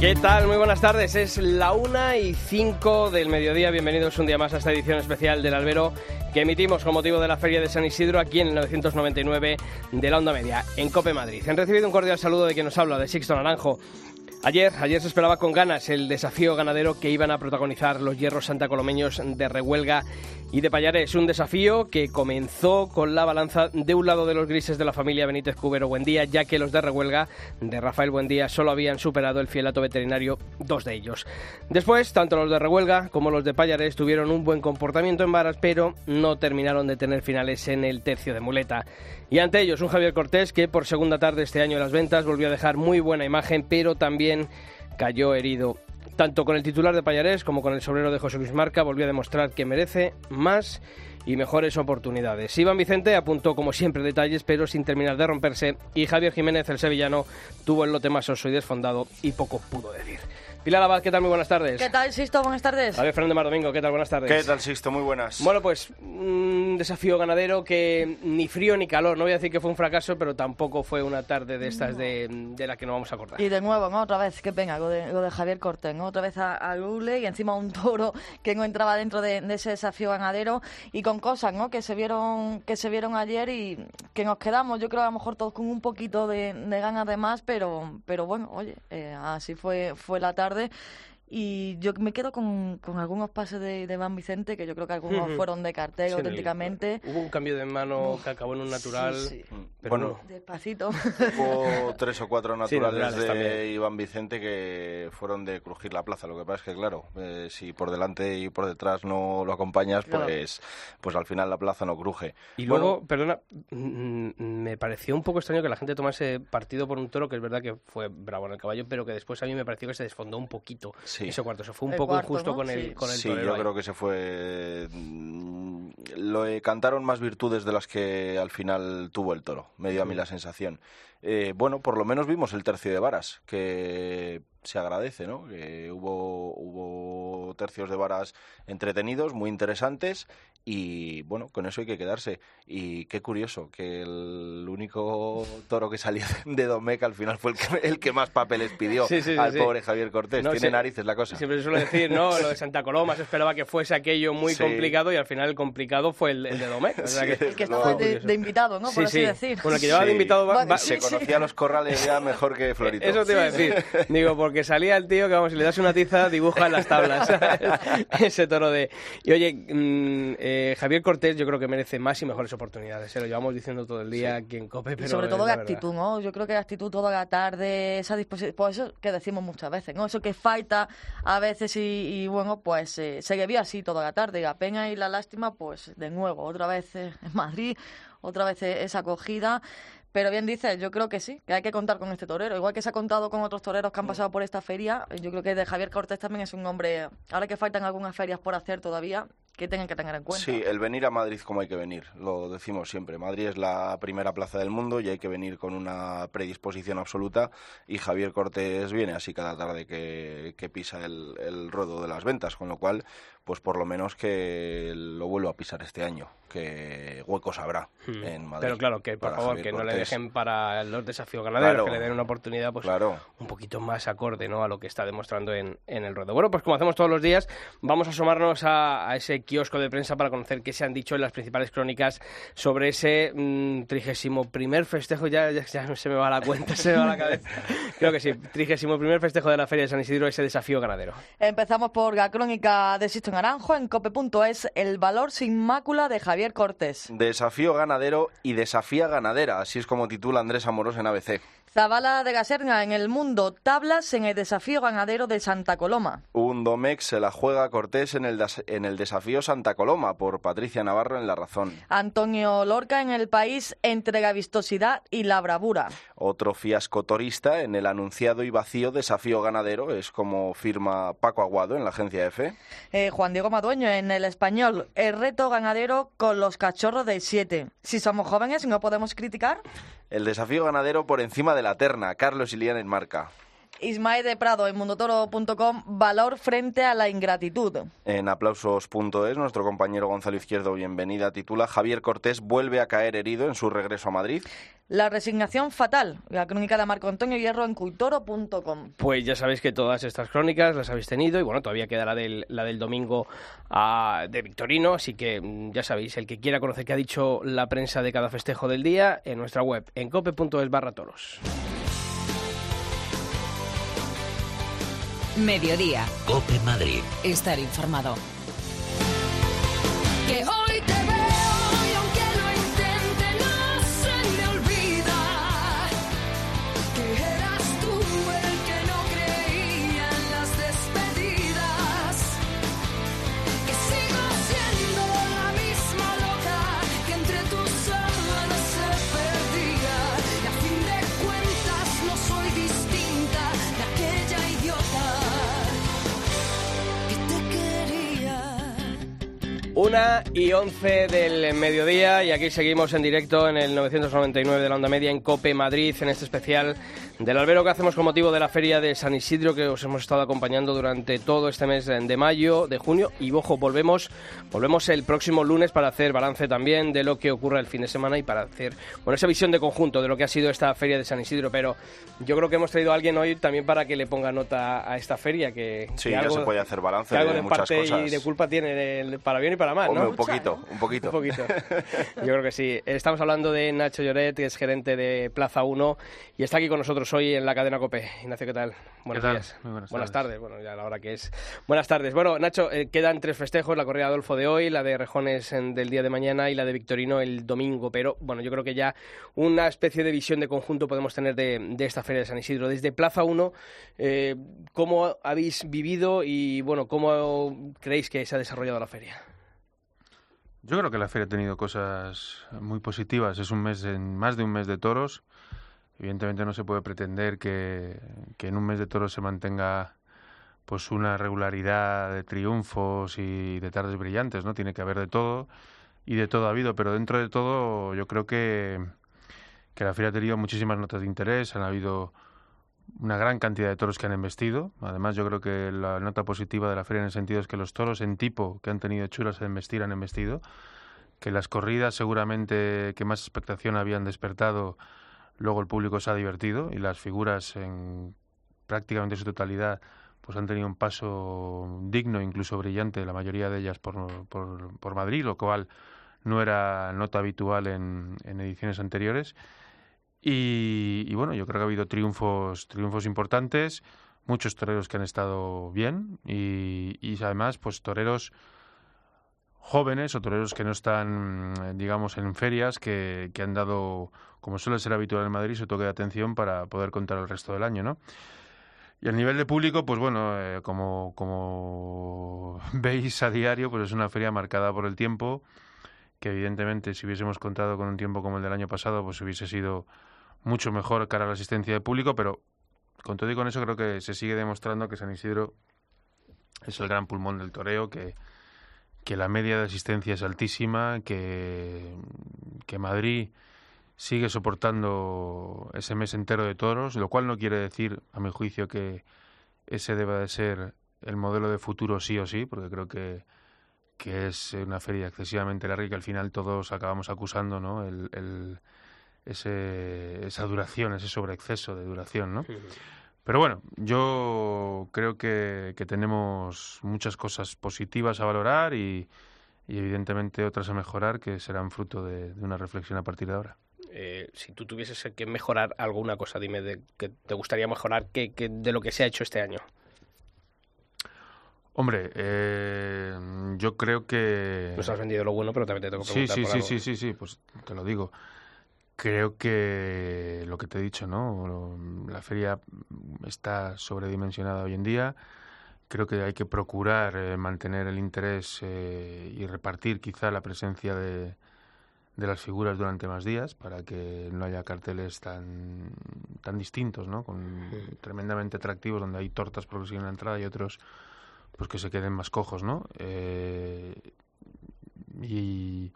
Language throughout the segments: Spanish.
¿Qué tal? Muy buenas tardes. Es la una y cinco del mediodía. Bienvenidos un día más a esta edición especial del Albero que emitimos con motivo de la Feria de San Isidro aquí en el 999 de la Onda Media, en Cope Madrid. Han recibido un cordial saludo de quien nos habla, de Sixto Naranjo. Ayer, ayer se esperaba con ganas el desafío ganadero que iban a protagonizar los hierros santacolomeños de Rehuelga y de Payares. Un desafío que comenzó con la balanza de un lado de los grises de la familia Benítez Cubero Buendía, ya que los de Rehuelga, de Rafael Buendía, solo habían superado el fielato veterinario dos de ellos. Después, tanto los de Rehuelga como los de Payares tuvieron un buen comportamiento en varas, pero no terminaron de tener finales en el tercio de muleta. Y ante ellos, un Javier Cortés que por segunda tarde este año en las ventas volvió a dejar muy buena imagen, pero también cayó herido. Tanto con el titular de Payarés como con el sobrero de José Luis Marca volvió a demostrar que merece más y mejores oportunidades. Iván Vicente apuntó como siempre detalles, pero sin terminar de romperse, y Javier Jiménez, el sevillano, tuvo el lote más oso y desfondado y poco pudo decir. Pilar Abad, ¿qué tal? Muy buenas tardes. ¿Qué tal, Sisto? Buenas tardes. Javier Fernández Mardomingo, ¿qué tal? Buenas tardes. ¿Qué tal, Sisto? Muy buenas. Bueno, pues un desafío ganadero que ni frío ni calor. No voy a decir que fue un fracaso, pero tampoco fue una tarde de estas de, de la que no vamos a acordar. Y de nuevo, ¿no? Otra vez, qué pena, lo de, lo de Javier Cortés, ¿no? Otra vez a, a Lule y encima un toro que no entraba dentro de, de, ese desafío ganadero y con cosas, ¿no? Que se vieron que se vieron ayer y que nos quedamos, yo creo a lo mejor todos con un poquito de, de ganas de más, pero, pero bueno, oye, eh, así fue, fue la tarde. habe, Y yo me quedo con, con algunos pases de, de Van Vicente, que yo creo que algunos fueron de cartel Sí, auténticamente. Hubo un cambio de mano que acabó en un natural. sí, sí. Pero Bueno, Despacito. Hubo tres o cuatro naturales de también. Iván Vicente que fueron de crujir la plaza. Lo que pasa es que, claro, eh, si por delante y por detrás no lo acompañas, Claro. pues, pues al final la plaza no cruje. Y Bueno, luego, perdona, mm, me pareció un poco extraño que la gente tomase partido por un toro que es verdad que fue bravo en el caballo, pero que después a mí me pareció que se desfondó un poquito Sí. ese cuarto. Eso fue un El poco cuarto, injusto ¿no? con el, Sí. con el Sí, yo ahí. creo que se fue. mm, Lo eh, cantaron más virtudes de las que al final tuvo el toro. Me dio a mí la sensación. Eh, bueno, por lo menos vimos el tercio de varas, que se agradece, ¿no? Que hubo, hubo tercios de varas entretenidos, muy interesantes. Y bueno, con eso hay que quedarse. Y qué curioso que el único toro que salió de Domecq al final fue el que, el que más papeles pidió Sí, sí, sí, al sí. pobre Javier Cortés. No, Tiene sí. narices la cosa. Siempre se suele decir, ¿no? Lo de Santa Coloma se esperaba que fuese aquello muy Sí. complicado y al final el complicado fue el, el de Domecq. O sea Sí, que- El que estaba de, de invitado, ¿no? Sí, Por así sí. decir. Bueno, el que llevaba de invitado va- va- sí, Se conocía los corrales ya mejor que Florito. Eso te iba a decir. Digo, porque salía el tío que, vamos, si le das una tiza, dibuja en las tablas. Ese toro de... Y oye, mm, eh, Javier Cortés yo creo que merece más y mejores oportunidades. ¿eh? Lo llevamos diciendo todo el día aquí en COPE, pero Y sobre todo la actitud, ¿no? Yo creo que la actitud toda la tarde, esa disposición, pues eso que decimos muchas veces, ¿no? Eso que falta a veces y, y, bueno, pues eh, se le vio así toda la tarde. La pena y la lástima, pues de nuevo, otra vez eh, en Madrid, otra vez eh, esa acogida. Pero bien dices, yo creo que sí, que hay que contar con este torero. Igual que se ha contado con otros toreros que han pasado por esta feria, yo creo que de Javier Cortés también es un hombre, ahora que faltan algunas ferias por hacer todavía, que tengan que tener en cuenta. Sí, el venir a Madrid como hay que venir, lo decimos siempre. Madrid es la primera plaza del mundo y hay que venir con una predisposición absoluta y Javier Cortés viene así cada tarde que, pisa el, el ruedo de las ventas, con lo cual, pues por lo menos que lo vuelva a pisar este año, que huecos habrá Hmm. en Madrid. Pero claro, que por para favor, Javier que no le dejen para los desafíos ganaderos, Claro. que le den una oportunidad pues Claro. un poquito más acorde ¿no? a lo que está demostrando en, en el ruedo. Bueno, pues como hacemos todos los días, vamos a asomarnos a, a ese kiosco de prensa para conocer qué se han dicho en las principales crónicas sobre ese trigésimo primer festejo, ya, ya, ya se me va la cuenta, se me va la cabeza. Creo que sí, trigésimo primer festejo de la Feria de San Isidro, ese desafío ganadero. Empezamos por la crónica de Sisto Naranjo en cope.es, el valor sin mácula de Javier Cortés. Desafío ganadero y desafía ganadera, así es como titula Andrés Amorós en ABC. Zabala de Gaserna en el mundo, tablas en el desafío ganadero de Santa Coloma. Un Domex se la juega Cortés en el, en el desafío Santa Coloma por Patricia Navarro en La Razón. Antonio Lorca en el país entrega vistosidad y la bravura. Otro fiasco torista en el anunciado y vacío desafío ganadero es como firma Paco Aguado en la agencia EFE. Eh, Juan Diego Madueño en el español, el reto ganadero con los cachorros de siete. Si somos jóvenes no podemos criticar. El desafío ganadero por encima de la terna. Carlos Ilián en marca. Ismael de Prado en mundotoro.com, valor frente a la ingratitud. En aplausos.es, nuestro compañero Gonzalo Izquierdo, bienvenida, titula Javier Cortés vuelve a caer herido en su regreso a Madrid. La resignación fatal, la crónica de Marco Antonio Hierro en cultoro.com. Pues ya sabéis que todas estas crónicas las habéis tenido y bueno, todavía queda la del, la del domingo ah, de Victorino, así que mm, ya sabéis, el que quiera conocer qué ha dicho la prensa de cada festejo del día, en nuestra web, en cope.es barra toros. Mediodía. Cope Madrid. Estar informado. Que y once del mediodía y aquí seguimos en directo en el 999 de la onda media en Cope Madrid en este especial del albero que hacemos con motivo de la feria de San Isidro que os hemos estado acompañando durante todo este mes de mayo, de junio y ojo, volvemos, volvemos el próximo lunes para hacer balance también de lo que ocurra el fin de semana y para hacer bueno, esa visión de conjunto de lo que ha sido esta feria de San Isidro, pero yo creo que hemos traído a alguien hoy también para que le ponga nota a esta feria que, Sí, que ya algo- se puede hacer balance que algo de de muchas parte cosas. y de culpa tiene para bien y para mal, Hombre, ¿no? un poquito, un poquito. Un poquito. Yo creo que sí. Estamos hablando de Nacho Lloret, que es gerente de Plaza 1 y está aquí con nosotros hoy en la cadena COPE. Ignacio, ¿qué tal? Buenos tal? días. Muy buenas tardes. tardes. Bueno, ya la hora que es. Buenas tardes. Bueno, Nacho, eh, quedan tres festejos, la corrida de Adolfo de hoy, la de Rejones en- del día de mañana y la de Victorino el domingo. Pero bueno, yo creo que ya una especie de visión de conjunto podemos tener de, de esta feria de San Isidro. Desde Plaza 1, eh, ¿cómo habéis vivido y bueno, cómo creéis que se ha desarrollado la feria? Yo creo que la feria ha tenido cosas muy positivas. Es un mes, en más de un mes de toros. Evidentemente no se puede pretender que, que en un mes de toros se mantenga pues una regularidad de triunfos y de tardes brillantes, ¿no? Tiene que haber de todo y de todo ha habido, pero dentro de todo yo creo que, que la feria ha tenido muchísimas notas de interés, han habido una gran cantidad de toros que han embestido. Además, yo creo que la nota positiva de la feria en el sentido es que los toros en tipo que han tenido chulas de embestir han embestido. Que las corridas seguramente que más expectación habían despertado, luego el público se ha divertido y las figuras en prácticamente su totalidad pues han tenido un paso digno, incluso brillante, la mayoría de ellas por, por, Madrid, lo cual no era nota habitual en, en ediciones anteriores. Y, y bueno, yo creo que ha habido triunfos, triunfos importantes, muchos toreros que han estado bien y, y además, pues toreros jóvenes o toreros que no están, mm, digamos, en ferias, que, que han dado, como suele ser habitual en Madrid, su toque de atención para poder contar el resto del año, ¿no? Y a nivel de público, pues bueno, eh, como, como veis a diario, pues es una feria marcada por el tiempo, que evidentemente si hubiésemos contado con un tiempo como el del año pasado, pues hubiese sido mucho mejor cara a la asistencia de público, pero con todo y con eso creo que se sigue demostrando que San Isidro es el gran pulmón del toreo, que, que la media de asistencia es altísima, que, que Madrid sigue soportando ese mes entero de toros, lo cual no quiere decir, a mi juicio, que ese deba de ser el modelo de futuro sí o sí, porque creo que, que es una feria excesivamente larga y que al final todos acabamos acusando ¿no? el, el- ese, esa duración, ese sobreexceso de duración. ¿no? Pero bueno, yo creo que, que tenemos muchas cosas positivas a valorar y, y evidentemente otras a mejorar que serán fruto de, de una reflexión a partir de ahora. Eh, si tú tuvieses que mejorar alguna cosa, dime de que te gustaría mejorar que, que de lo que se ha hecho este año. Hombre, eh, yo creo que... Nos has vendido lo bueno, pero también te tengo que Sí, preguntar sí, por sí, algo. sí, sí, sí, pues te lo digo. Creo que lo que te he dicho, ¿no? La feria está sobredimensionada hoy en día. Creo que hay que procurar eh, mantener el interés eh, y repartir quizá la presencia de, de las figuras durante más días para que no haya carteles tan, tan distintos, ¿no? Con tremendamente atractivos donde hay tortas por conseguir una entrada y otros pues que se queden más cojos, ¿no? Eh, y,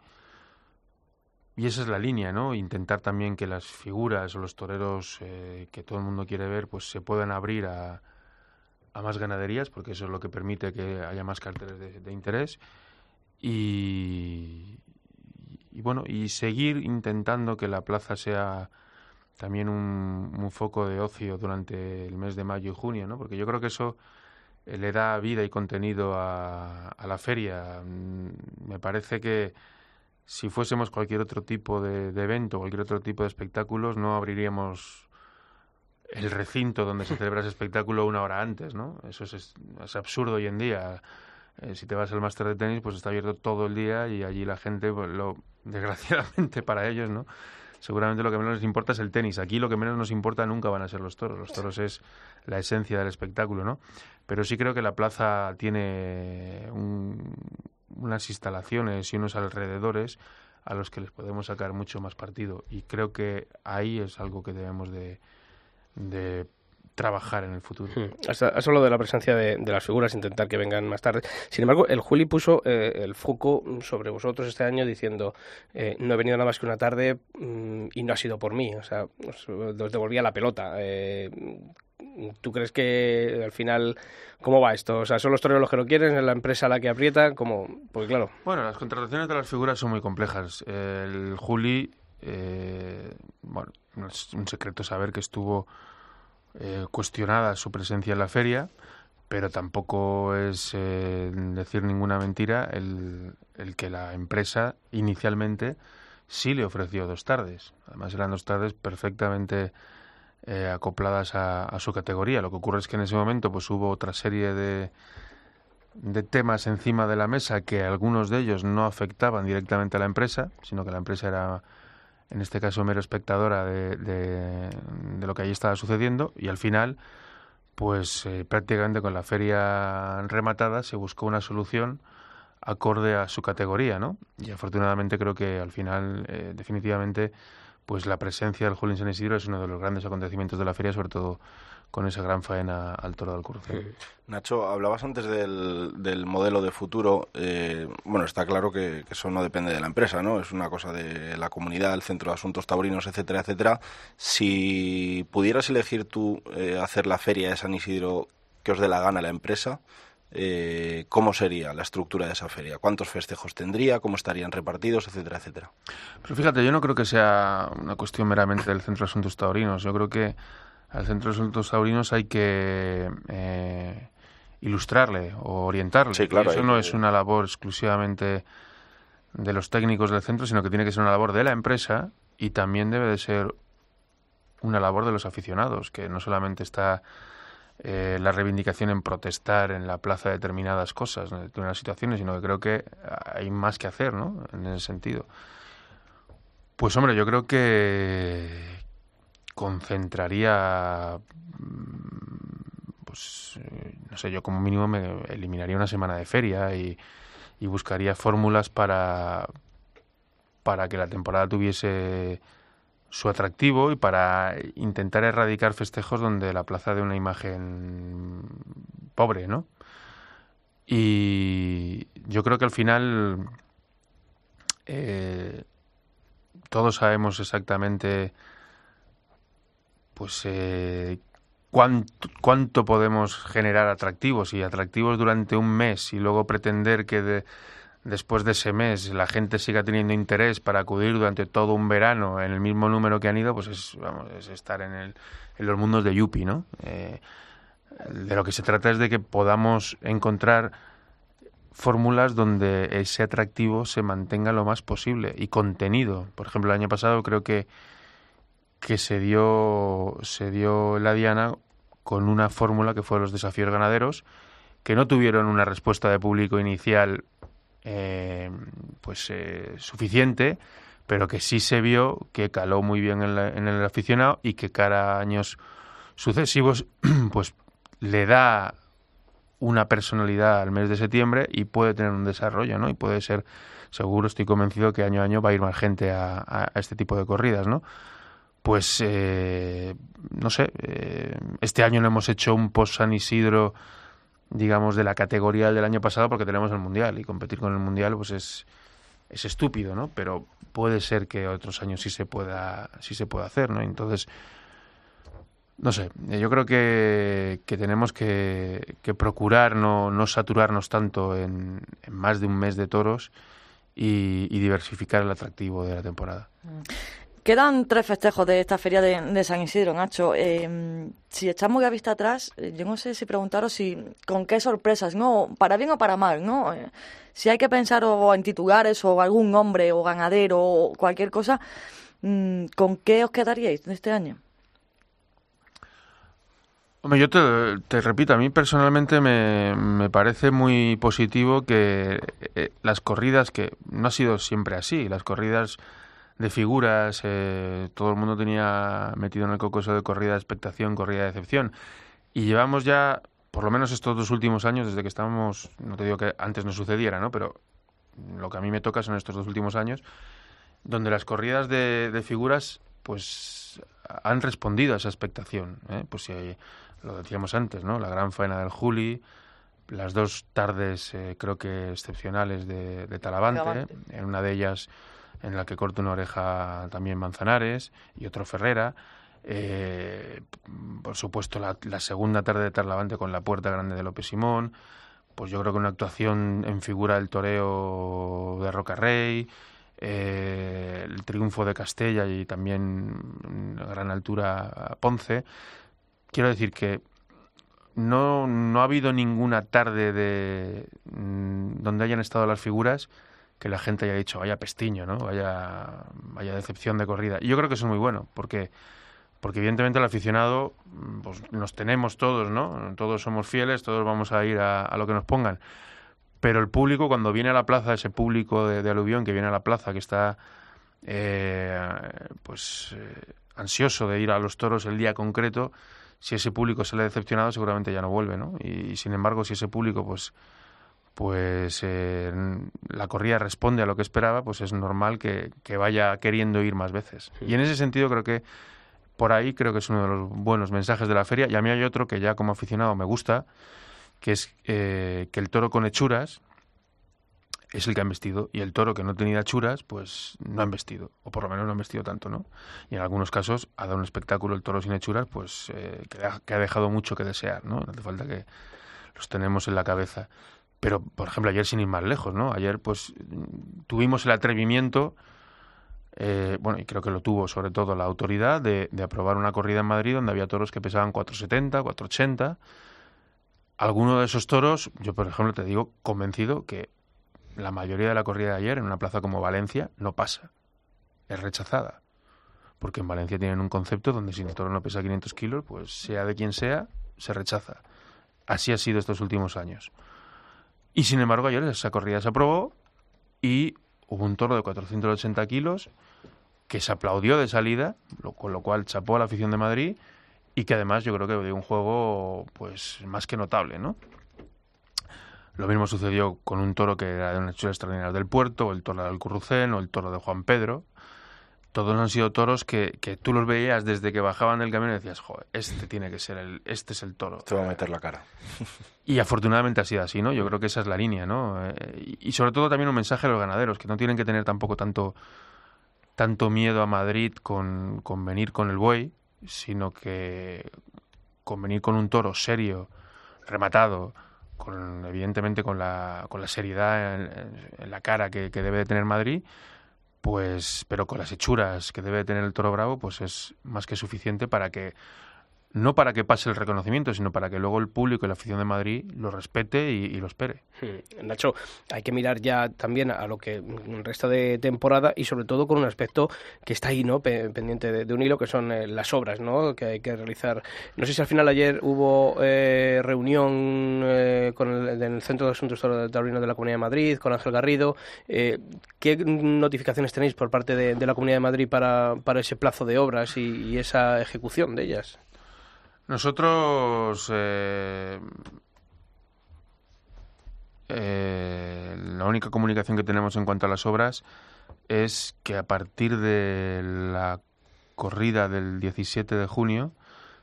y esa es la línea, ¿no? Intentar también que las figuras o los toreros eh, que todo el mundo quiere ver, pues se puedan abrir a, a más ganaderías, porque eso es lo que permite que haya más carteles de, de interés. Y, bueno, y seguir intentando que la plaza sea también un, un foco de ocio durante el mes de mayo y junio, ¿no? Porque yo creo que eso eh, le da vida y contenido a, a la feria. Mm, Me parece que si fuésemos cualquier otro tipo de, de evento, cualquier otro tipo de espectáculos, no abriríamos el recinto donde se celebra ese espectáculo una hora antes, ¿no? Eso es, absurdo hoy en día. Eh, si te vas al máster de tenis, pues está abierto todo el día y allí la gente, pues, lo, desgraciadamente para ellos, ¿no? Seguramente lo que menos les importa es el tenis. Aquí lo que menos nos importa nunca van a ser los toros. Los toros es la esencia del espectáculo, ¿no? Pero sí creo que la plaza tiene un, unas instalaciones y unos alrededores a los que les podemos sacar mucho más partido. Y creo que ahí es algo que debemos de, de trabajar en el futuro. Hmm. Has, has hablado de la presencia de, de, las figuras, intentar que vengan más tarde. Sin embargo, el Juli puso eh, el foco sobre vosotros este año diciendo eh, no he venido nada más que una tarde mmm, y no ha sido por mí. O sea, os, os devolvía la pelota. Eh, ¿Tú crees que al final cómo va esto? O sea, ¿son los toreros los que lo quieren? ¿Es la empresa la que aprieta? ¿Cómo? Porque claro... Bueno, las contrataciones de las figuras son muy complejas. El Juli, eh, bueno, no es un secreto saber que estuvo eh, cuestionada su presencia en la feria, pero tampoco es eh, decir ninguna mentira el, el, que la empresa inicialmente sí le ofreció dos tardes. Además eran dos tardes perfectamente eh, acopladas a, a, su categoría. Lo que ocurre es que en ese momento pues hubo otra serie de, de temas encima de la mesa que algunos de ellos no afectaban directamente a la empresa, sino que la empresa era en este caso mero espectadora de, de, de, lo que allí estaba sucediendo y al final pues eh, prácticamente con la feria rematada se buscó una solución acorde a su categoría, ¿no? Y afortunadamente creo que al final eh, definitivamente pues la presencia del Julio San Isidro es uno de los grandes acontecimientos de la feria, sobre todo con esa gran faena al toro del cruce. Nacho, hablabas antes del, del modelo de futuro. Eh, bueno, está claro que, que, eso no depende de la empresa, ¿no? Es una cosa de la comunidad, el Centro de Asuntos Taurinos, etcétera, etcétera. Si pudieras elegir tú eh, hacer la feria de San Isidro que os dé la gana la empresa, eh, ¿cómo sería la estructura de esa feria? ¿Cuántos festejos tendría? ¿Cómo estarían repartidos? Etcétera, etcétera. Pero fíjate, yo no creo que sea una cuestión meramente del Centro de Asuntos Taurinos. Yo creo que al Centro de Asuntos Taurinos hay que eh, ilustrarle o orientarle. Sí, claro, eso no es una labor exclusivamente de los técnicos del centro, sino que tiene que ser una labor de la empresa y también debe de ser una labor de los aficionados, que no solamente está eh, la reivindicación en protestar en la plaza de determinadas cosas, de determinadas situaciones, sino que creo que hay más que hacer, ¿no? En ese sentido. Pues hombre, yo creo que, concentraría pues no sé yo como mínimo me eliminaría una semana de feria y, y buscaría fórmulas para para que la temporada tuviese su atractivo y para intentar erradicar festejos donde la plaza de una imagen pobre, ¿no? Y yo creo que al final eh, todos sabemos exactamente pues eh, cuánto, cuánto podemos generar atractivos y atractivos durante un mes y luego pretender que de, después de ese mes la gente siga teniendo interés para acudir durante todo un verano en el mismo número que han ido, pues es, vamos, es estar en, el, en los mundos de Yupi, ¿no? Eh, de lo que se trata es de que podamos encontrar fórmulas donde ese atractivo se mantenga lo más posible y contenido. Por ejemplo, el año pasado creo que que se dio, se dio la Diana con una fórmula que fue los desafíos ganaderos, que no tuvieron una respuesta de público inicial eh, pues eh, suficiente, pero que sí se vio que caló muy bien en, la- en el aficionado y que cara a años sucesivos pues le da una personalidad al mes de septiembre y puede tener un desarrollo, ¿no? Y puede ser, seguro, estoy convencido que año a año va a ir más gente a, este tipo de corridas, ¿no? Pues, eh, no sé, eh, este año no hemos hecho un post San Isidro, digamos, de la categoría del año pasado porque tenemos el Mundial y competir con el Mundial, pues es, es estúpido, ¿no? Pero puede ser que otros años sí se pueda, sí se pueda hacer, ¿no? Entonces, no sé, yo creo que, que tenemos que, procurar no, no saturarnos tanto en, más de un mes de toros y, y diversificar el atractivo de la temporada. Quedan tres festejos de esta feria de, San Isidro, Nacho. Eh, si echamos la vista atrás, eh, yo no sé si preguntaros si con qué sorpresas, ¿no? Para bien o para mal, ¿no? Eh, si hay que pensar o en titulares o algún hombre o ganadero o cualquier cosa, mm, ¿con qué os quedaríais de este año? Yo te, te repito, a mí personalmente me, me parece muy positivo que eh, las corridas, que no ha sido siempre así, las corridas de figuras, eh, todo el mundo tenía metido en el coco eso de corrida de expectación, corrida de decepción. Y llevamos ya, por lo menos estos dos últimos años, desde que estamos, no te digo que antes no sucediera, ¿no? Pero lo que a mí me toca son estos dos últimos años, donde las corridas de, de figuras, pues han respondido a esa expectación. ¿eh? Pues si lo decíamos antes, ¿no? La gran faena del Juli, las dos tardes eh, creo que excepcionales de, de Talavante, Talavante. en una de ellas en la que corta una oreja también Manzanares y otro Ferrera. Eh, por supuesto, la, segunda tarde de Talavante con la puerta grande de López Simón. Pues yo creo que una actuación en figura del toreo de Rocarrey, eh, el triunfo de Castella y también a gran altura Ponce. Quiero decir que no, no ha habido ninguna tarde de mm, donde hayan estado las figuras que la gente haya dicho vaya pestiño, ¿no? Vaya, vaya decepción de corrida. Y yo creo que eso es muy bueno, porque porque evidentemente el aficionado mm, pues nos tenemos todos, ¿no? Todos somos fieles, todos vamos a ir a, lo que nos pongan. Pero el público, cuando viene a la plaza, ese público de, de aluvión que viene a la plaza, que está eh, pues eh, ansioso de ir a los toros el día concreto, si ese público se le ha decepcionado, seguramente ya no vuelve, ¿no? Y, sin embargo, si ese público, pues, pues eh, la corrida responde a lo que esperaba, pues es normal que, que vaya queriendo ir más veces. Y en ese sentido creo que por ahí creo que es uno de los buenos mensajes de la feria. Y a mí hay otro que ya como aficionado me gusta, que es eh, que el toro con hechuras es el que han vestido y el toro que no tenía hechuras pues no han vestido o por lo menos no han vestido tanto no y en algunos casos ha dado un espectáculo el toro sin hechuras pues eh, que, ha, que ha dejado mucho que desear no no hace falta que los tenemos en la cabeza pero por ejemplo ayer sin ir más lejos no ayer pues tuvimos el atrevimiento eh, bueno, y creo que lo tuvo sobre todo la autoridad de, de, aprobar una corrida en Madrid donde había toros que pesaban 470, 480. Alguno de esos toros, yo por ejemplo te digo convencido que la mayoría de la corrida de ayer en una plaza como Valencia no pasa, es rechazada. Porque en Valencia tienen un concepto donde si el toro no pesa 500 kilos, pues sea de quien sea, se rechaza. Así ha sido estos últimos años. Y sin embargo ayer esa corrida se aprobó y hubo un toro de 480 kilos que se aplaudió de salida, lo, con lo cual chapó a la afición de Madrid y que además yo creo que dio un juego pues más que notable, ¿no? Lo mismo sucedió con un toro que era de una hechura extraordinaria del puerto, o el toro del Currucén, o el toro de Juan Pedro. Todos han sido toros que, que tú los veías desde que bajaban del camino y decías, joder, este tiene que ser el, este es el toro. Te va a meter la cara. Y afortunadamente ha sido así, ¿no? Yo creo que esa es la línea, ¿no? Eh, y, y sobre todo también un mensaje a los ganaderos, que no tienen que tener tampoco tanto, tanto miedo a Madrid con, con venir con el buey, sino que con venir con un toro serio, rematado, con, evidentemente con la, con la seriedad en, en la cara que, que, debe de tener Madrid, pues, pero con las hechuras que debe de tener el toro bravo, pues es más que suficiente para que no para que pase el reconocimiento, sino para que luego el público y la afición de Madrid lo respete y, lo espere. Hmm. Nacho, hay que mirar ya también a lo que resta de temporada y sobre todo con un aspecto que está ahí, ¿no? Pe- pendiente de, un hilo, que son eh, las obras, ¿no? Que hay que realizar. No sé si al final ayer hubo eh, reunión eh, con el, en el Centro de Asuntos Taurinos de la Comunidad de Madrid, con Ángel Garrido. Eh, ¿Qué notificaciones tenéis por parte de, la Comunidad de Madrid para, para ese plazo de obras y esa ejecución de ellas? Nosotros eh, eh, la única comunicación que tenemos en cuanto a las obras es que a partir de la corrida del 17 de junio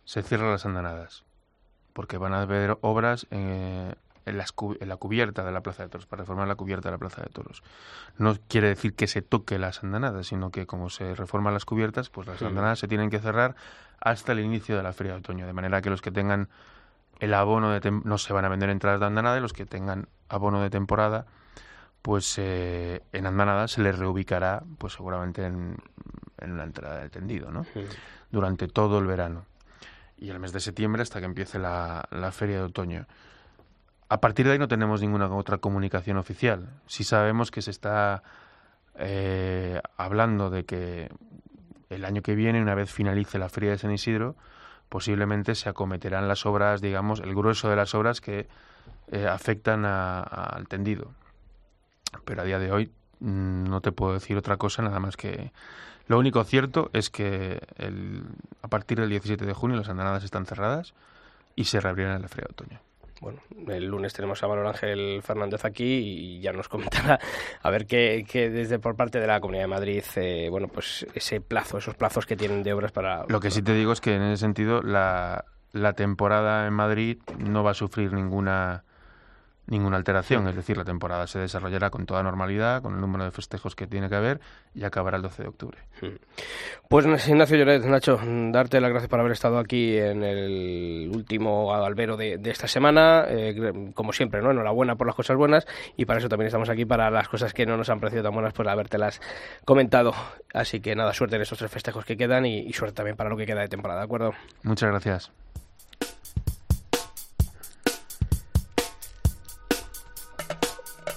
se cierran las andanadas porque van a haber obras eh, en, las en la cubierta de la Plaza de Toros, para reformar la cubierta de la Plaza de Toros. No quiere decir que se toque las andanadas, sino que como se reforman las cubiertas, pues las Sí. andanadas se tienen que cerrar hasta el inicio de la feria de otoño, de manera que los que tengan el abono de tem- no se van a vender entradas de andanada y los que tengan abono de temporada pues eh, en andanada se les reubicará pues seguramente en, en una entrada de tendido ¿no? durante todo el verano y el mes de septiembre hasta que empiece la, la feria de otoño a partir de ahí no tenemos ninguna otra comunicación oficial sí sabemos que se está eh, hablando de que el año que viene, una vez finalice la feria de San Isidro, posiblemente se acometerán las obras, digamos, el grueso de las obras que eh, afectan a- al tendido. Pero a día de hoy mm, no te puedo decir otra cosa, nada más que lo único cierto es que el- a partir del 17 de junio las andanadas están cerradas y se reabrirán en la feria de otoño. Bueno, el lunes tenemos a Manuel Ángel Fernández aquí y ya nos comentará a ver qué, qué desde por parte de la Comunidad de Madrid, eh, bueno, pues ese plazo, esos plazos que tienen de obras para... Lo que sí te digo es que en ese sentido la, la temporada en Madrid no va a sufrir ninguna ninguna alteración, es decir, la temporada se desarrollará con toda normalidad, con el número de festejos que tiene que haber y acabará el 12 de octubre. Pues Ignacio Lloret, Nacho, darte las gracias por haber estado aquí en el último albero de, de esta semana. Eh, como siempre, ¿no? Enhorabuena por las cosas buenas y para eso también estamos aquí, para las cosas que no nos han parecido tan buenas, pues habértelas comentado. Así que nada, suerte en estos tres festejos que quedan y, y suerte también para lo que queda de temporada, ¿de acuerdo? Muchas gracias.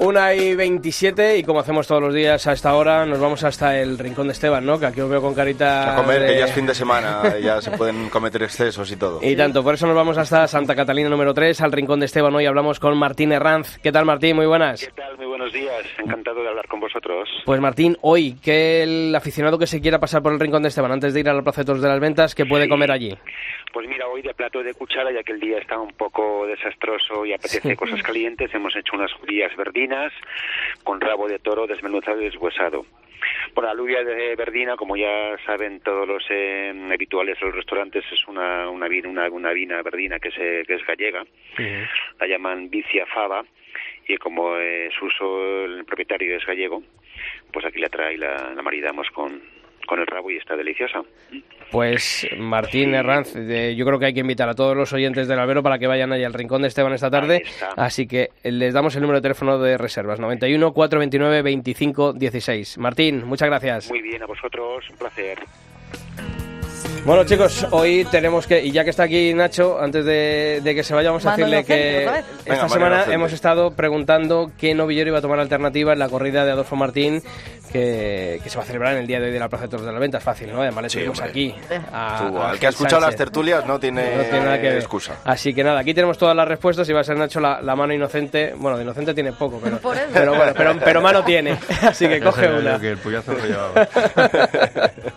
Una y 27 y como hacemos todos los días a esta hora, nos vamos hasta el Rincón de Esteban, ¿no? Que aquí os veo con carita A comer, de- que ya es fin de semana, ya se pueden cometer excesos y todo. Y tanto, por eso nos vamos hasta Santa Catalina número 3, al Rincón de Esteban. Hoy hablamos con Martín Herranz. ¿Qué tal, Martín? Muy buenas. ¿Qué tal? Muy buenos días. Encantado de hablar con vosotros. Pues Martín, hoy, que el aficionado que se quiera pasar por el Rincón de Esteban antes de ir a la Plaza de Toros de las Ventas, ¿qué puede Sí. comer allí? Pues mira, hoy de plato de cuchara, ya que el día está un poco desastroso y apetece Sí. cosas calientes, hemos hecho unas judías verdinas con rabo de toro desmenuzado y deshuesado. Bueno, la alubia de verdina, como ya saben todos los eh, habituales de los restaurantes, es una, una, una, una vina verdina que, se, que es gallega. La llaman vicia fava y como eh, su uso, el propietario es gallego, pues aquí la trae la, la maridamos con, con el rabo y está deliciosa. Pues Martín Herranz, eh, yo creo que hay que invitar a todos los oyentes del albero para que vayan allá al Rincón de Esteban esta tarde. Así que les damos el número de teléfono de reservas, 91 429 25 16. Martín, muchas gracias. Muy bien, a vosotros, un placer. Bueno chicos, hoy tenemos que, y ya que está aquí Nacho, antes de, de que se vaya, vamos a Mano decirle que esta Venga, semana inocente. hemos estado preguntando qué novillero iba a tomar alternativa en la corrida de Adolfo Martín que, que se va a celebrar en el día de hoy de la Plaza de Toros de la Venta. Es fácil, ¿no? Además le Sí, tuvimos aquí a, Tú, a al que ha escuchado las tertulias no tiene, No tiene nada que ver. excusa. Así que nada, aquí tenemos todas las respuestas y va a ser Nacho la, la mano inocente. Bueno, de inocente tiene poco, pero, Por eso. pero bueno, pero, pero mano tiene. Así que coge una. que el pollazo lo llevaba.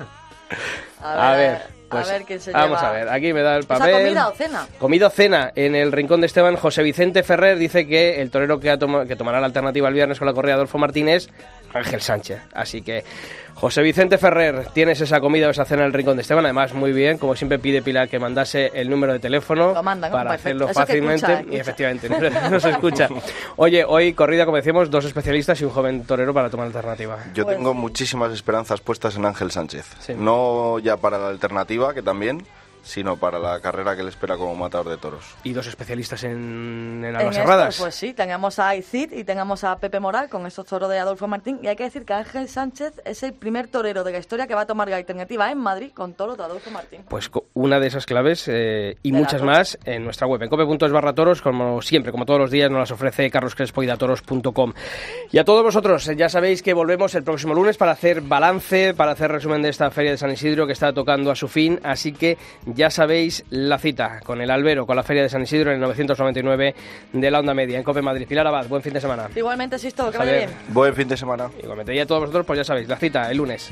A ver, pues, a ver se vamos lleva a ver, aquí me da el ¿Esa papel. comida o cena? Comida o cena en el Rincón de Esteban, José Vicente Ferrer dice que el torero que, ha toma- que tomará la alternativa el viernes con la corrida de Adolfo Martínez, Ángel Sánchez. Así que, José Vicente Ferrer, tienes esa comida o esa cena en el Rincón de Esteban. Además, muy bien, como siempre pide Pilar que mandase el número de teléfono Lo manda, ¿no? para Perfecto. hacerlo Eso fácilmente. escucha, Y efectivamente, no, no se escucha. Oye, hoy corrida, como decíamos, dos especialistas y un joven torero para tomar alternativa. Yo Pues tengo sí. muchísimas esperanzas puestas en Ángel Sánchez. Sí. No ya para la alternativa, que también, sino para la carrera que le espera como matador de toros. Y dos especialistas en, en esto, cerradas. pues sí, tenemos a Aicid y tenemos a Pepe Moral con esos toros de Adolfo Martín. Y hay que decir que Ángel Sánchez es el primer torero de la historia que va a tomar la alternativa en Madrid con toros de Adolfo Martín. Pues una de esas claves eh, y De muchas más en nuestra web, en cope.es barra toros, como siempre, como todos los días, nos las ofrece Carlos Crespo y datoros.com. Y a todos vosotros, ya sabéis que volvemos el próximo lunes para hacer balance, para hacer resumen de esta Feria de San Isidro que está tocando a su fin, así que ya sabéis la cita con el albero, con la Feria de San Isidro en el 999 de la Onda Media, en Cope Madrid. Pilar Abad, buen fin de semana. Igualmente, Sisto, que vaya Javier. bien. Buen fin de semana. Igualmente, y a todos vosotros, pues ya sabéis, la cita el lunes.